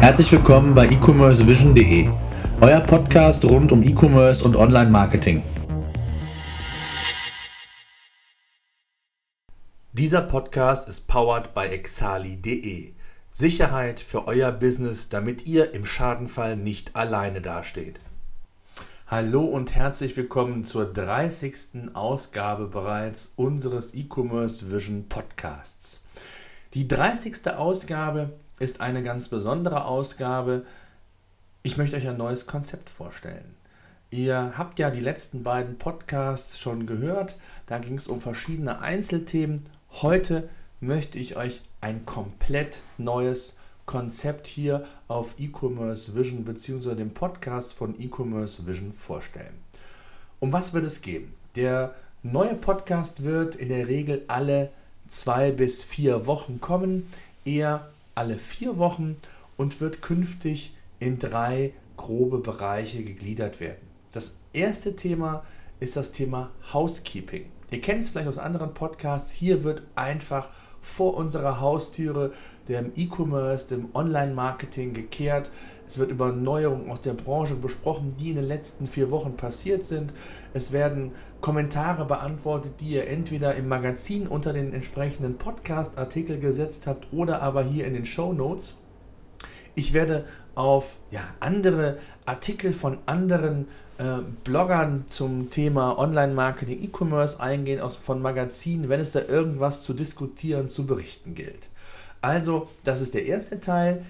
Herzlich willkommen bei e-commercevision.de, euer Podcast rund um E-Commerce und Online-Marketing. Dieser Podcast ist powered by exali.de. Sicherheit für euer Business, damit ihr im Schadenfall nicht alleine dasteht. Hallo und herzlich willkommen zur 30. Ausgabe bereits unseres E-Commerce Vision Podcasts. Die 30. Ausgabe ist eine ganz besondere Ausgabe. Ich möchte euch ein neues Konzept vorstellen. Ihr habt ja die letzten beiden Podcasts schon gehört. Da ging es um verschiedene Einzelthemen. Heute möchte ich euch ein komplett neues Konzept hier auf E-Commerce Vision bzw. dem Podcast von E-Commerce Vision vorstellen. Um was wird es gehen? Der neue Podcast wird in der Regel alle zwei bis vier Wochen kommen, eher alle vier Wochen und wird künftig in drei grobe Bereiche gegliedert werden. Das erste Thema ist das Thema Housekeeping. Ihr kennt es vielleicht aus anderen Podcasts. Hier wird einfach vor unserer Haustüre dem E-Commerce, dem Online-Marketing gekehrt. Es wird über Neuerungen aus der Branche besprochen, die in den letzten vier Wochen passiert sind. Es werden Kommentare beantwortet, die ihr entweder im Magazin unter den entsprechenden Podcast-Artikel gesetzt habt oder aber hier in den Show Notes. Ich werde auf ja, andere Artikel von anderen äh, Bloggern zum Thema Online-Marketing, E-Commerce eingehen, aus, von Magazinen, wenn es da irgendwas zu diskutieren, zu berichten gilt. Also, das ist der erste Teil.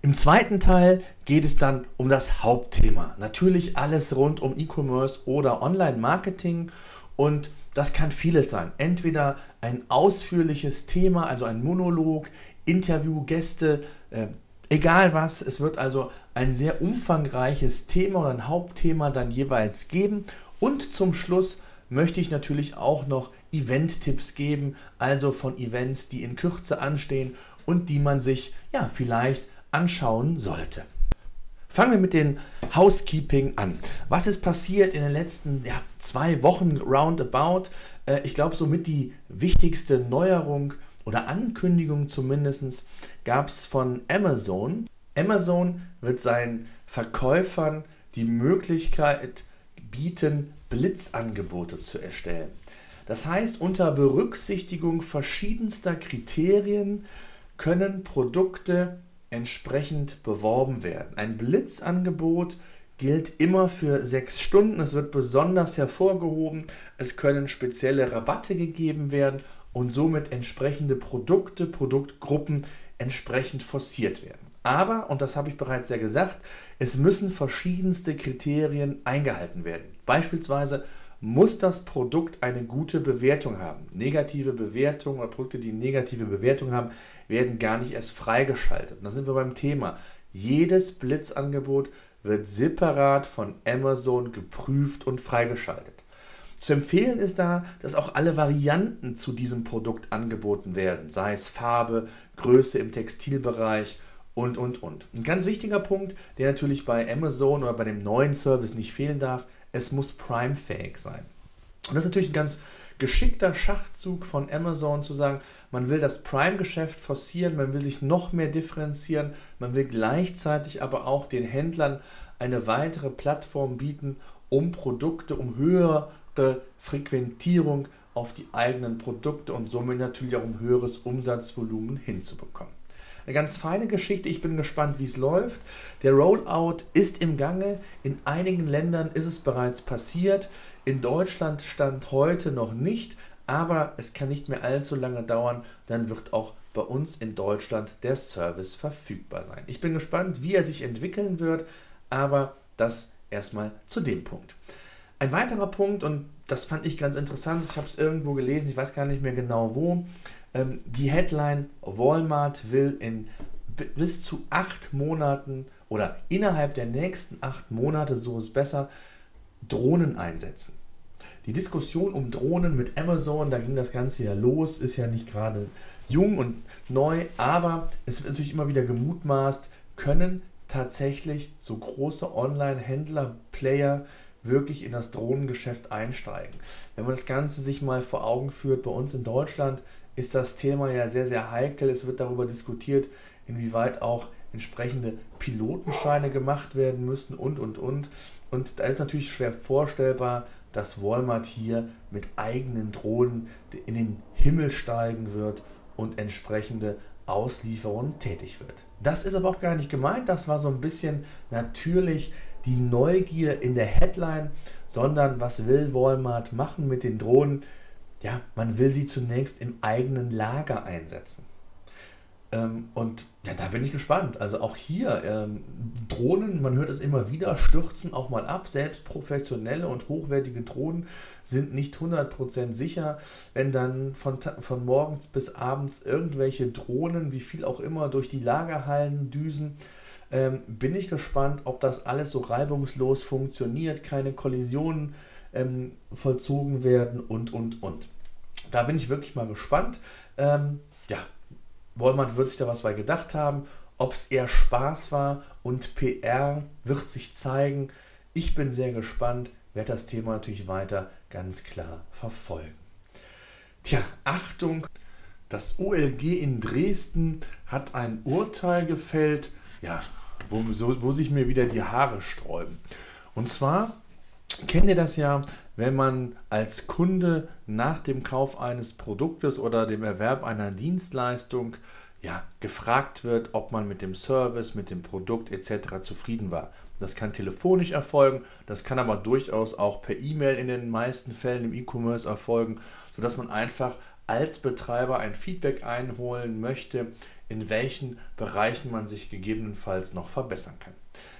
Im zweiten Teil geht es dann um das Hauptthema. Natürlich alles rund um E-Commerce oder Online-Marketing. Und das kann vieles sein. Entweder ein ausführliches Thema, also ein Monolog, Interview, Gäste, äh, egal was. Es wird also ein sehr umfangreiches Thema oder ein Hauptthema dann jeweils geben. Und zum Schluss möchte ich natürlich auch noch Event-Tipps geben, also von Events, die in Kürze anstehen und die man sich ja vielleicht anschauen sollte. Fangen wir mit dem Housekeeping an. Was ist passiert in den letzten ja, zwei Wochen roundabout? Äh, ich glaube, somit die wichtigste Neuerung oder Ankündigung zumindest gab es von Amazon. Amazon wird seinen Verkäufern die Möglichkeit bieten, Blitzangebote zu erstellen. Das heißt, unter Berücksichtigung verschiedenster Kriterien können Produkte entsprechend beworben werden. Ein Blitzangebot gilt immer für sechs Stunden. Es wird besonders hervorgehoben. Es können spezielle Rabatte gegeben werden und somit entsprechende Produkte, Produktgruppen entsprechend forciert werden. Aber, und das habe ich bereits ja gesagt, es müssen verschiedenste Kriterien eingehalten werden. Beispielsweise muss das Produkt eine gute Bewertung haben. Negative Bewertungen oder Produkte, die negative Bewertung haben, werden gar nicht erst freigeschaltet. Und da sind wir beim Thema. Jedes Blitzangebot wird separat von Amazon geprüft und freigeschaltet. Zu empfehlen ist da, dass auch alle Varianten zu diesem Produkt angeboten werden, sei es Farbe, Größe im Textilbereich und, und, und. Ein ganz wichtiger Punkt, der natürlich bei Amazon oder bei dem neuen Service nicht fehlen darf, es muss Prime-fähig sein. Und das ist natürlich ein ganz geschickter Schachzug von Amazon zu sagen, man will das Prime-Geschäft forcieren, man will sich noch mehr differenzieren, man will gleichzeitig aber auch den Händlern eine weitere Plattform bieten, um Produkte, um höhere Frequentierung auf die eigenen Produkte und somit natürlich auch um höheres Umsatzvolumen hinzubekommen. Eine ganz feine Geschichte. Ich bin gespannt, wie es läuft. Der Rollout ist im Gange. In einigen Ländern ist es bereits passiert. In Deutschland stand heute noch nicht, aber es kann nicht mehr allzu lange dauern. Dann wird auch bei uns in Deutschland der Service verfügbar sein. Ich bin gespannt, wie er sich entwickeln wird, aber das erstmal zu dem Punkt. Ein weiterer Punkt, und das fand ich ganz interessant, ich habe es irgendwo gelesen, ich weiß gar nicht mehr genau wo, ähm, die Headline Walmart will in bis zu acht Monaten oder innerhalb der nächsten acht Monate, so ist besser, Drohnen einsetzen. Die Diskussion um Drohnen mit Amazon, da ging das Ganze ja los, ist ja nicht gerade jung und neu, aber es wird natürlich immer wieder gemutmaßt, können tatsächlich so große Online-Händler, Player wirklich in das Drohnengeschäft einsteigen. Wenn man das Ganze sich mal vor Augen führt, bei uns in Deutschland ist das Thema ja sehr, sehr heikel. Es wird darüber diskutiert, inwieweit auch entsprechende Pilotenscheine gemacht werden müssen und, und, und. Und da ist natürlich schwer vorstellbar, dass Walmart hier mit eigenen Drohnen in den Himmel steigen wird und entsprechende Auslieferungen tätig wird. Das ist aber auch gar nicht gemeint, das war so ein bisschen natürlich die Neugier in der Headline, sondern was will Walmart machen mit den Drohnen? Ja, man will sie zunächst im eigenen Lager einsetzen. Ähm, und ja, da bin ich gespannt. Also auch hier, ähm, Drohnen, man hört es immer wieder, stürzen auch mal ab. Selbst professionelle und hochwertige Drohnen sind nicht 100% sicher. Wenn dann von, von morgens bis abends irgendwelche Drohnen, wie viel auch immer, durch die Lagerhallen düsen, ähm, bin ich gespannt, ob das alles so reibungslos funktioniert, keine Kollisionen ähm, vollzogen werden und, und, und. Da bin ich wirklich mal gespannt. Ähm, ja, Walmart wird sich da was bei gedacht haben. Ob es eher Spaß war und PR wird sich zeigen. Ich bin sehr gespannt, werde das Thema natürlich weiter ganz klar verfolgen. Tja, Achtung, das OLG in Dresden hat ein Urteil gefällt, ja, wo, wo sich mir wieder die Haare sträuben. Und zwar kennt ihr das ja, wenn man als Kunde nach dem Kauf eines Produktes oder dem Erwerb einer Dienstleistung ja, gefragt wird, ob man mit dem Service, mit dem Produkt etc. zufrieden war. Das kann telefonisch erfolgen, das kann aber durchaus auch per E-Mail in den meisten Fällen im E-Commerce erfolgen, sodass man einfach als Betreiber ein Feedback einholen möchte, in welchen Bereichen man sich gegebenenfalls noch verbessern kann.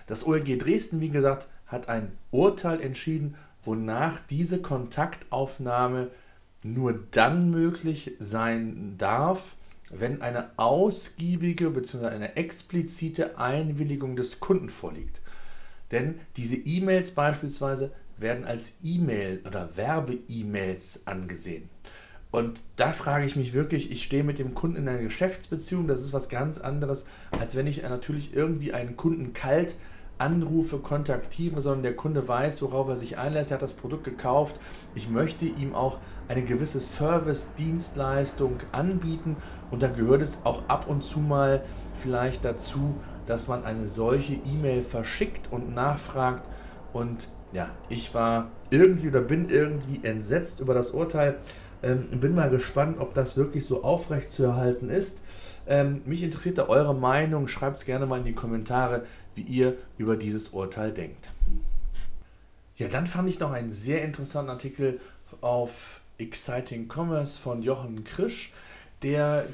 Das OLG Dresden, wie gesagt, hat ein Urteil entschieden wonach diese Kontaktaufnahme nur dann möglich sein darf, wenn eine ausgiebige bzw. eine explizite Einwilligung des Kunden vorliegt. Denn diese E-Mails beispielsweise werden als E-Mail oder Werbe-E-Mails angesehen. Und da frage ich mich wirklich, ich stehe mit dem Kunden in einer Geschäftsbeziehung, das ist was ganz anderes, als wenn ich natürlich irgendwie einen Kunden kalt anrufe, kontaktiere, sondern der Kunde weiß, worauf er sich einlässt. Er hat das Produkt gekauft. Ich möchte ihm auch eine gewisse Service-Dienstleistung anbieten und da gehört es auch ab und zu mal vielleicht dazu, dass man eine solche E-Mail verschickt und nachfragt. Und ja, ich war irgendwie oder bin irgendwie entsetzt über das Urteil. Ähm, bin mal gespannt, ob das wirklich so aufrecht zu erhalten ist. Ähm, mich interessiert da eure Meinung. Schreibt es gerne mal in die Kommentare, wie ihr über dieses Urteil denkt. Ja, dann fand ich noch einen sehr interessanten Artikel auf Exciting Commerce von Jochen Krisch, der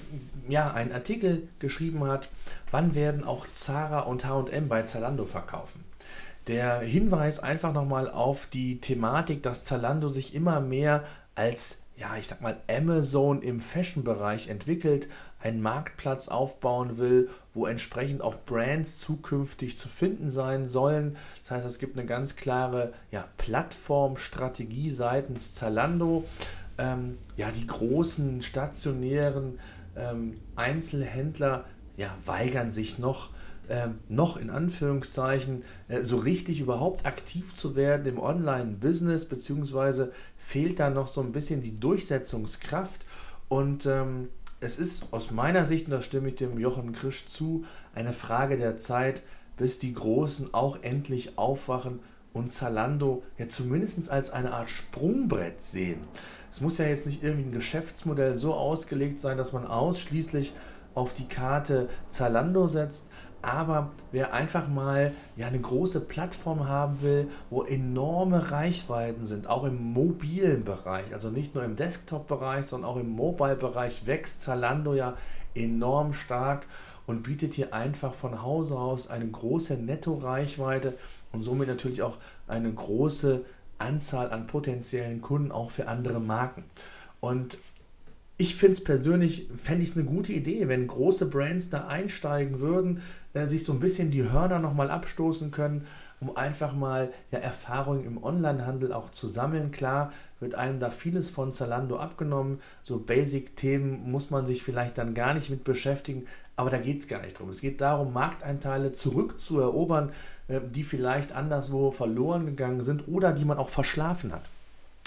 ja einen Artikel geschrieben hat, wann werden auch Zara und H&M bei Zalando verkaufen. Der Hinweis einfach nochmal auf die Thematik, dass Zalando sich immer mehr als ja, ich sag mal, Amazon im Fashion-Bereich entwickelt, einen Marktplatz aufbauen will, wo entsprechend auch Brands zukünftig zu finden sein sollen. Das heißt, es gibt eine ganz klare ja, Plattformstrategie seitens Zalando. Ähm, ja, die großen stationären ähm, Einzelhändler ja, weigern sich noch, ähm, noch in Anführungszeichen äh, so richtig überhaupt aktiv zu werden im Online-Business, beziehungsweise fehlt da noch so ein bisschen die Durchsetzungskraft. Und ähm, es ist aus meiner Sicht, und da stimme ich dem Jochen Krisch zu, eine Frage der Zeit, bis die Großen auch endlich aufwachen und Zalando ja zumindest als eine Art Sprungbrett sehen. Es muss ja jetzt nicht irgendwie ein Geschäftsmodell so ausgelegt sein, dass man ausschließlich auf die Karte Zalando setzt, aber wer einfach mal ja, eine große Plattform haben will, wo enorme Reichweiten sind, auch im mobilen Bereich, also nicht nur im Desktop-Bereich, sondern auch im Mobile-Bereich wächst Zalando ja enorm stark und bietet hier einfach von Hause aus eine große Netto-Reichweite und somit natürlich auch eine große Anzahl an potenziellen Kunden auch für andere Marken. Und ich finde es persönlich, fände ich es eine gute Idee, wenn große Brands da einsteigen würden, äh, sich so ein bisschen die Hörner nochmal abstoßen können, um einfach mal ja, Erfahrungen im Onlinehandel auch zu sammeln. Klar wird einem da vieles von Zalando abgenommen. So Basic-Themen muss man sich vielleicht dann gar nicht mit beschäftigen, aber da geht es gar nicht drum. Es geht darum, Markteinteile zurückzuerobern, äh, die vielleicht anderswo verloren gegangen sind oder die man auch verschlafen hat.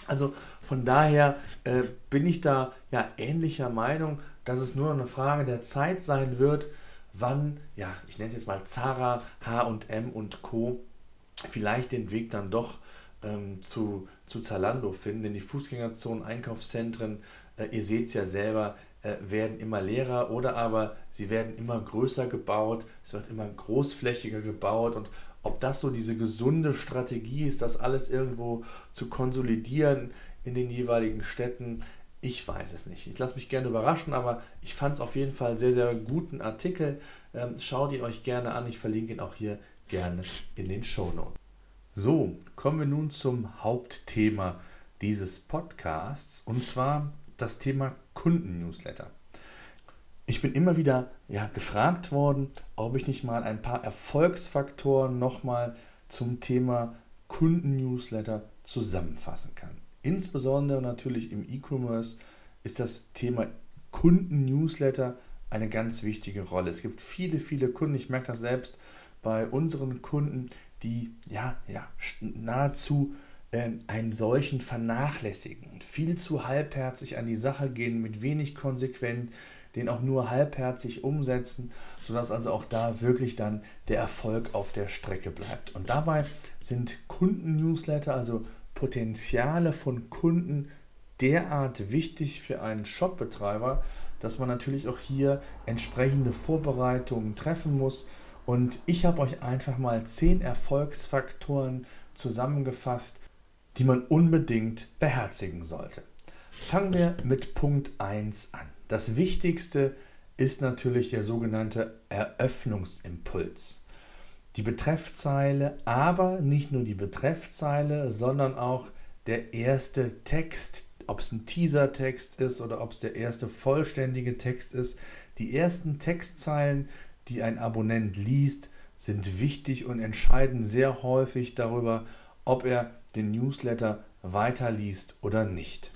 Also von daher äh, bin ich da ja ähnlicher Meinung, dass es nur eine Frage der Zeit sein wird, wann, ja, ich nenne es jetzt mal Zara, HM und Co. vielleicht den Weg dann doch ähm, zu, zu Zalando finden, denn die Fußgängerzonen, Einkaufszentren, äh, ihr seht es ja selber, äh, werden immer leerer oder aber sie werden immer größer gebaut, es wird immer großflächiger gebaut und ob das so diese gesunde Strategie ist, das alles irgendwo zu konsolidieren in den jeweiligen Städten, ich weiß es nicht. Ich lasse mich gerne überraschen, aber ich fand es auf jeden Fall sehr, sehr guten Artikel. Ähm, schaut ihn euch gerne an. Ich verlinke ihn auch hier gerne in den Show Notes. So, kommen wir nun zum Hauptthema dieses Podcasts und zwar das Thema Kunden-Newsletter. Ich bin immer wieder ja, gefragt worden, ob ich nicht mal ein paar Erfolgsfaktoren nochmal zum Thema Kunden-Newsletter zusammenfassen kann. Insbesondere natürlich im E-Commerce ist das Thema Kunden-Newsletter eine ganz wichtige Rolle. Es gibt viele, viele Kunden, ich merke das selbst bei unseren Kunden, die ja, ja nahezu äh, einen solchen vernachlässigen, viel zu halbherzig an die Sache gehen, mit wenig konsequent, den auch nur halbherzig umsetzen, sodass also auch da wirklich dann der Erfolg auf der Strecke bleibt. Und dabei sind Kunden-Newsletter, also Potenziale von Kunden derart wichtig für einen Shopbetreiber, dass man natürlich auch hier entsprechende Vorbereitungen treffen muss. Und ich habe euch einfach mal zehn Erfolgsfaktoren zusammengefasst, die man unbedingt beherzigen sollte. Fangen wir mit Punkt 1 an. Das Wichtigste ist natürlich der sogenannte Eröffnungsimpuls. Die Betreffzeile, aber nicht nur die Betreffzeile, sondern auch der erste Text, ob es ein Teasertext ist oder ob es der erste vollständige Text ist. Die ersten Textzeilen, die ein Abonnent liest, sind wichtig und entscheiden sehr häufig darüber, ob er den Newsletter weiterliest oder nicht.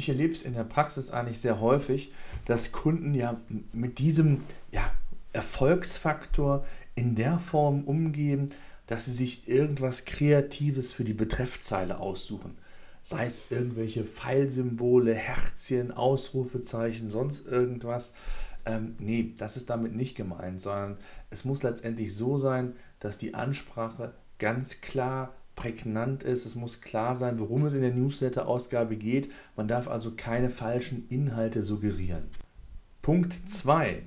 Ich erlebe es in der Praxis eigentlich sehr häufig, dass Kunden ja mit diesem ja, Erfolgsfaktor in der Form umgehen, dass sie sich irgendwas Kreatives für die Betreffzeile aussuchen. Sei es irgendwelche Pfeilsymbole, Herzchen, Ausrufezeichen, sonst irgendwas. Ähm, nee, das ist damit nicht gemeint, sondern es muss letztendlich so sein, dass die Ansprache ganz klar prägnant ist. Es muss klar sein, worum es in der Newsletter-Ausgabe geht. Man darf also keine falschen Inhalte suggerieren. Punkt 2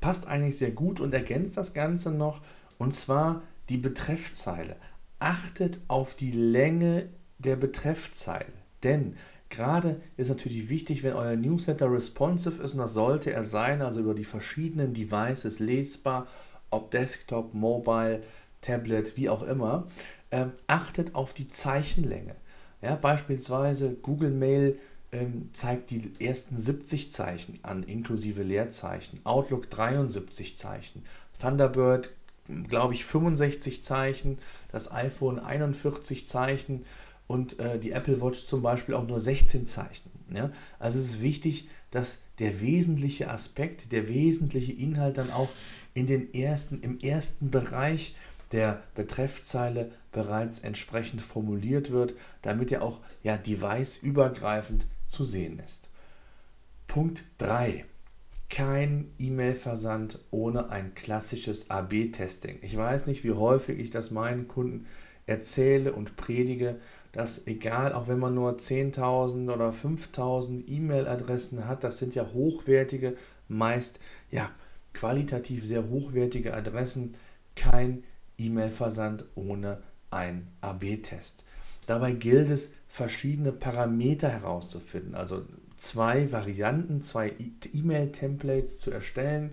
passt eigentlich sehr gut und ergänzt das Ganze noch. Und zwar die Betreffzeile. Achtet auf die Länge der Betreffzeile. Denn gerade ist natürlich wichtig, wenn euer Newsletter responsive ist, und das sollte er sein, also über die verschiedenen Devices lesbar, ob Desktop, Mobile, Tablet, wie auch immer, ähm, achtet auf die Zeichenlänge. Ja, beispielsweise Google Mail ähm, zeigt die ersten 70 Zeichen an, inklusive Leerzeichen. Outlook 73 Zeichen. Thunderbird, glaube ich, 65 Zeichen. Das iPhone 41 Zeichen. Und äh, die Apple Watch zum Beispiel auch nur 16 Zeichen. Ja? Also es ist wichtig, dass der wesentliche Aspekt, der wesentliche Inhalt dann auch in den ersten, im ersten Bereich der Betreffzeile bereits entsprechend formuliert wird, damit er auch ja, device-übergreifend zu sehen ist. Punkt 3. Kein E-Mail-Versand ohne ein klassisches AB-Testing. Ich weiß nicht, wie häufig ich das meinen Kunden erzähle und predige, dass egal, auch wenn man nur 10.000 oder 5.000 E-Mail-Adressen hat, das sind ja hochwertige, meist ja qualitativ sehr hochwertige Adressen, kein E-Mail-Versand ohne ein AB-Test. Dabei gilt es, verschiedene Parameter herauszufinden, also zwei Varianten, zwei E-Mail-Templates zu erstellen,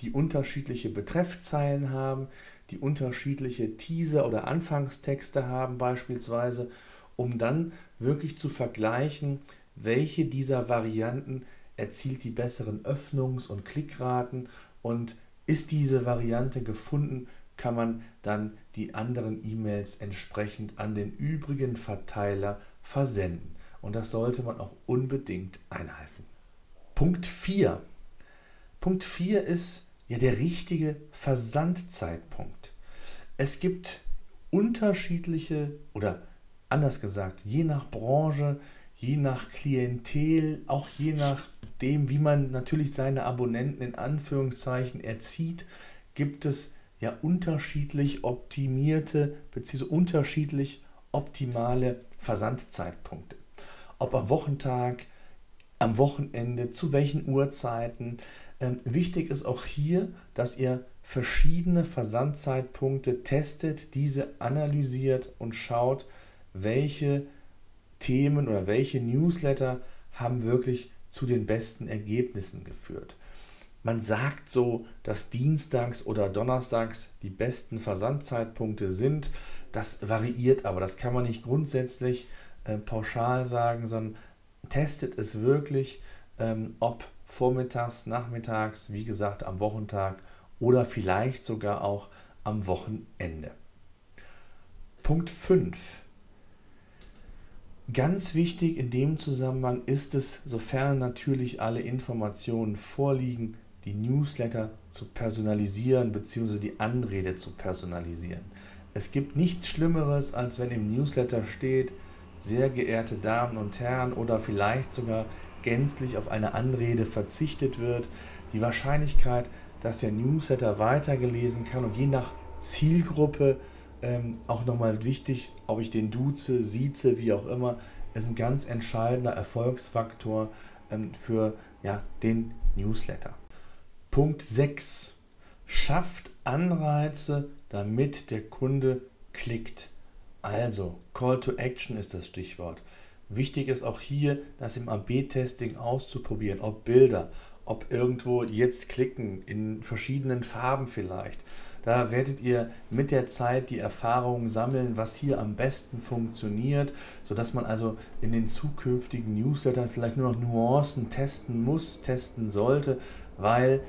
die unterschiedliche Betreffzeilen haben, die unterschiedliche Teaser- oder Anfangstexte haben beispielsweise, um dann wirklich zu vergleichen, welche dieser Varianten erzielt die besseren Öffnungs- und Klickraten und ist diese Variante gefunden, kann man dann die anderen E-Mails entsprechend an den übrigen Verteiler versenden. Und das sollte man auch unbedingt einhalten. Punkt 4. Punkt 4 ist ja der richtige Versandzeitpunkt. Es gibt unterschiedliche oder anders gesagt, je nach Branche, je nach Klientel, auch je nach nachdem, wie man natürlich seine Abonnenten in Anführungszeichen erzieht, gibt es ja unterschiedlich optimierte bzw. unterschiedlich optimale Versandzeitpunkte. Ob am Wochentag, am Wochenende, zu welchen Uhrzeiten. Ähm, wichtig ist auch hier, dass ihr verschiedene Versandzeitpunkte testet, diese analysiert und schaut, welche Themen oder welche Newsletter haben wirklich zu den besten Ergebnissen geführt. Man sagt so, dass Dienstags oder Donnerstags die besten Versandzeitpunkte sind. Das variiert aber, das kann man nicht grundsätzlich äh, pauschal sagen, sondern testet es wirklich, ähm, ob vormittags, nachmittags, wie gesagt am Wochentag oder vielleicht sogar auch am Wochenende. Punkt 5. Ganz wichtig in dem Zusammenhang ist es, sofern natürlich alle Informationen vorliegen, die Newsletter zu personalisieren bzw. die Anrede zu personalisieren. Es gibt nichts Schlimmeres, als wenn im Newsletter steht, sehr geehrte Damen und Herren oder vielleicht sogar gänzlich auf eine Anrede verzichtet wird. Die Wahrscheinlichkeit, dass der Newsletter weitergelesen kann und je nach Zielgruppe ähm, auch nochmal wichtig, ob ich den duze, sieze, wie auch immer, ist ein ganz entscheidender Erfolgsfaktor ähm, für ja, den Newsletter. Punkt 6. Schafft Anreize, damit der Kunde klickt. Also, Call to Action ist das Stichwort. Wichtig ist auch hier, das im AB-Testing auszuprobieren, ob Bilder, ob irgendwo jetzt klicken, in verschiedenen Farben vielleicht. Da werdet ihr mit der Zeit die Erfahrungen sammeln, was hier am besten funktioniert, sodass man also in den zukünftigen Newslettern vielleicht nur noch Nuancen testen muss, testen sollte, weil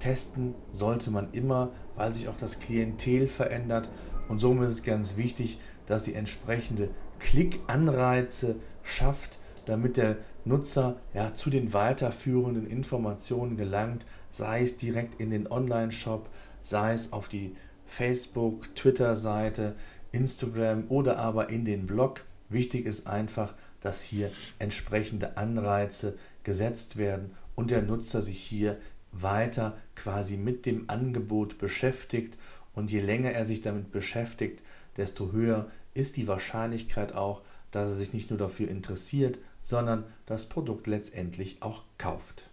testen sollte man immer, weil sich auch das Klientel verändert. Und somit ist es ganz wichtig, dass ihr entsprechende Klickanreize schafft, damit der Nutzer ja, zu den weiterführenden Informationen gelangt, sei es direkt in den Online-Shop, sei es auf die Facebook, Twitter-Seite, Instagram oder aber in den Blog. Wichtig ist einfach, dass hier entsprechende Anreize gesetzt werden und der Nutzer sich hier weiter quasi mit dem Angebot beschäftigt. Und je länger er sich damit beschäftigt, desto höher ist die Wahrscheinlichkeit auch, dass er sich nicht nur dafür interessiert, sondern das Produkt letztendlich auch kauft.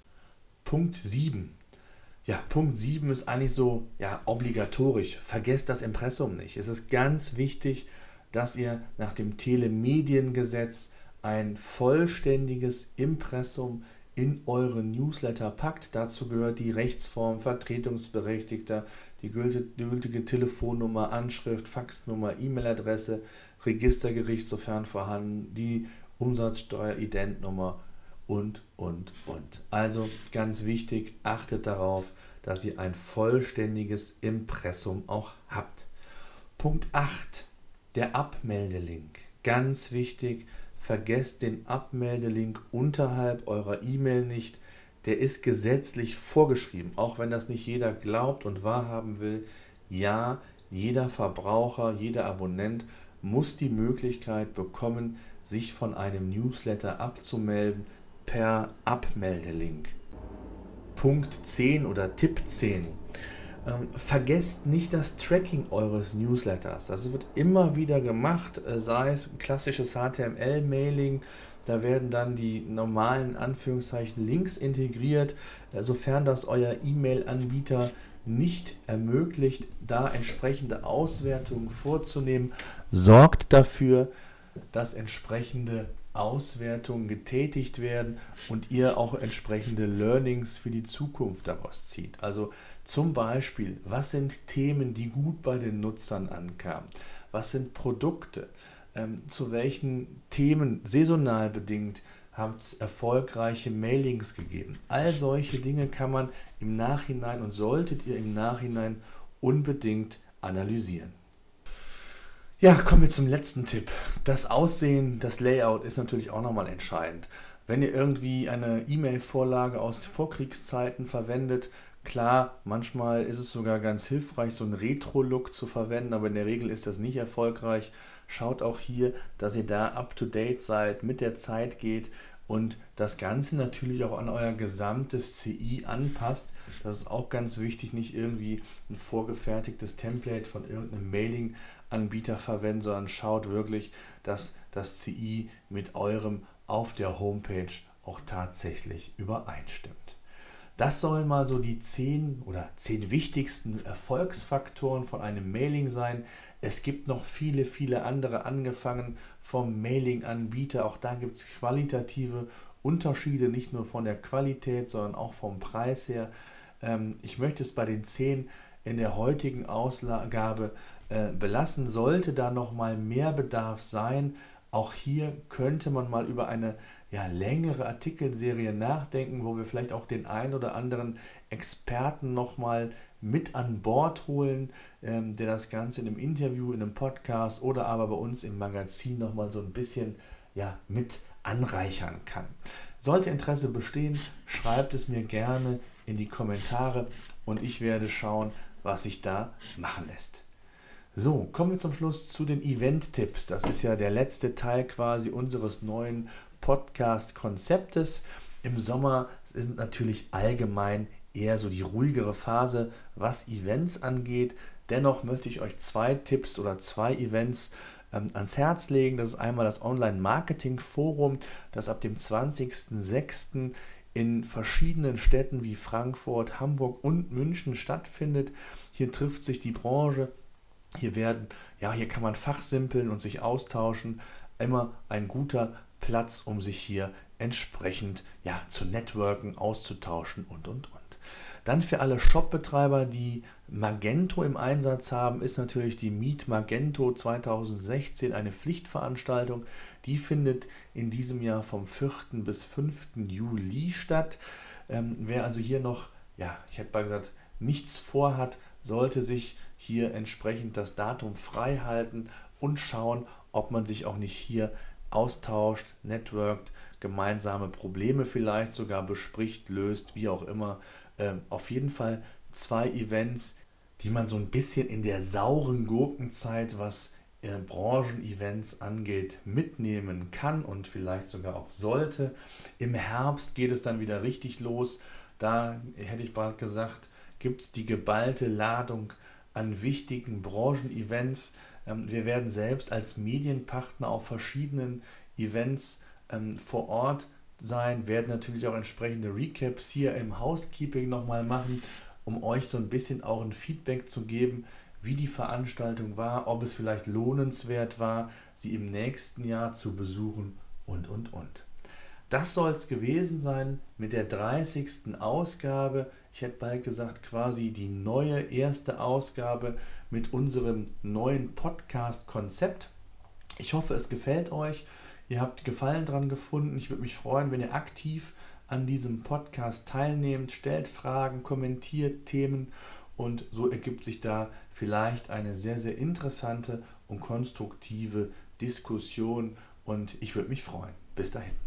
Punkt 7. Ja, Punkt 7 ist eigentlich so ja, obligatorisch. Vergesst das Impressum nicht. Es ist ganz wichtig, dass ihr nach dem Telemediengesetz ein vollständiges Impressum in euren Newsletter packt. Dazu gehört die Rechtsform Vertretungsberechtigter, die gültige Telefonnummer, Anschrift, Faxnummer, E-Mail-Adresse, Registergericht, sofern vorhanden, die Umsatzsteuer-Identnummer und, und, und. Also ganz wichtig, achtet darauf, dass ihr ein vollständiges Impressum auch habt. Punkt 8, der Abmeldelink. Ganz wichtig, vergesst den Abmeldelink unterhalb eurer E-Mail nicht. Der ist gesetzlich vorgeschrieben, auch wenn das nicht jeder glaubt und wahrhaben will. Ja, jeder Verbraucher, jeder Abonnent muss die Möglichkeit bekommen, sich von einem Newsletter abzumelden per Abmeldelink. Punkt 10 oder Tipp 10 ähm, vergesst nicht das Tracking eures Newsletters. Das wird immer wieder gemacht, äh, sei es klassisches HTML-Mailing, da werden dann die normalen Anführungszeichen Links integriert, äh, sofern das euer E-Mail-Anbieter nicht ermöglicht, da entsprechende Auswertungen vorzunehmen. Sorgt dafür, dass entsprechende Auswertungen getätigt werden und ihr auch entsprechende Learnings für die Zukunft daraus zieht. Also zum Beispiel, was sind Themen, die gut bei den Nutzern ankamen? Was sind Produkte? Ähm, zu welchen Themen saisonal bedingt habt es erfolgreiche Mailings gegeben? All solche Dinge kann man im Nachhinein und solltet ihr im Nachhinein unbedingt analysieren. Ja, kommen wir zum letzten Tipp. Das Aussehen, das Layout ist natürlich auch nochmal entscheidend. Wenn ihr irgendwie eine E-Mail-Vorlage aus Vorkriegszeiten verwendet, klar, manchmal ist es sogar ganz hilfreich, so einen Retro-Look zu verwenden, aber in der Regel ist das nicht erfolgreich. Schaut auch hier, dass ihr da up-to-date seid, mit der Zeit geht und das Ganze natürlich auch an euer gesamtes CI anpasst. Das ist auch ganz wichtig, nicht irgendwie ein vorgefertigtes Template von irgendeinem Mailing-Anbieter verwenden, sondern schaut wirklich, dass das CI mit eurem auf der Homepage auch tatsächlich übereinstimmt. Das sollen mal so die zehn oder zehn wichtigsten Erfolgsfaktoren von einem Mailing sein. Es gibt noch viele, viele andere, angefangen vom Mailing-Anbieter. Auch da gibt es qualitative Unterschiede, nicht nur von der Qualität, sondern auch vom Preis her. Ähm, ich möchte es bei den zehn in der heutigen Ausgabe äh, belassen. Sollte da noch mal mehr Bedarf sein, auch hier könnte man mal über eine ja, längere Artikelserie nachdenken, wo wir vielleicht auch den ein oder anderen Experten nochmal mit an Bord holen, ähm, der das Ganze in einem Interview, in einem Podcast oder aber bei uns im Magazin nochmal so ein bisschen ja, mit anreichern kann. Sollte Interesse bestehen, schreibt es mir gerne in die Kommentare und ich werde schauen, was sich da machen lässt. So, kommen wir zum Schluss zu den Event-Tipps. Das ist ja der letzte Teil quasi unseres neuen Podcast-Konzeptes. Im Sommer sind natürlich allgemein eher so die ruhigere Phase, was Events angeht. Dennoch möchte ich euch zwei Tipps oder zwei Events ähm, ans Herz legen. Das ist einmal das Online-Marketing-Forum, das ab dem 20.06. in verschiedenen Städten wie Frankfurt, Hamburg und München stattfindet. Hier trifft sich die Branche. Hier werden, ja, hier kann man fachsimpeln und sich austauschen. Immer ein guter Platz, um sich hier entsprechend ja, zu networken, auszutauschen und und und. Dann für alle Shopbetreiber, die Magento im Einsatz haben, ist natürlich die Meet Magento 2016 eine Pflichtveranstaltung. Die findet in diesem Jahr vom 4. bis 5. Juli statt. Ähm, wer also hier noch, ja, ich hätte mal gesagt, nichts vorhat, sollte sich hier entsprechend das Datum frei halten und schauen, ob man sich auch nicht hier austauscht, networkt, gemeinsame Probleme vielleicht sogar bespricht, löst, wie auch immer. Ähm, auf jeden Fall zwei Events, die man so ein bisschen in der sauren Gurkenzeit, was äh, Branchen-Events angeht, mitnehmen kann und vielleicht sogar auch sollte. Im Herbst geht es dann wieder richtig los. Da hätte ich bald gesagt, gibt es die geballte Ladung an wichtigen Branchen-Events. Ähm, wir werden selbst als Medienpartner auf verschiedenen Events ähm, vor Ort sein, werden natürlich auch entsprechende Recaps hier im Housekeeping nochmal machen, um euch so ein bisschen auch ein Feedback zu geben, wie die Veranstaltung war, ob es vielleicht lohnenswert war, sie im nächsten Jahr zu besuchen und, und, und. Das soll es gewesen sein mit der 30. Ausgabe. Ich hätte bald gesagt, quasi die neue erste Ausgabe mit unserem neuen Podcast-Konzept. Ich hoffe, es gefällt euch. Ihr habt Gefallen dran gefunden. Ich würde mich freuen, wenn ihr aktiv an diesem Podcast teilnehmt, stellt Fragen, kommentiert Themen und so ergibt sich da vielleicht eine sehr, sehr interessante und konstruktive Diskussion und ich würde mich freuen. Bis dahin.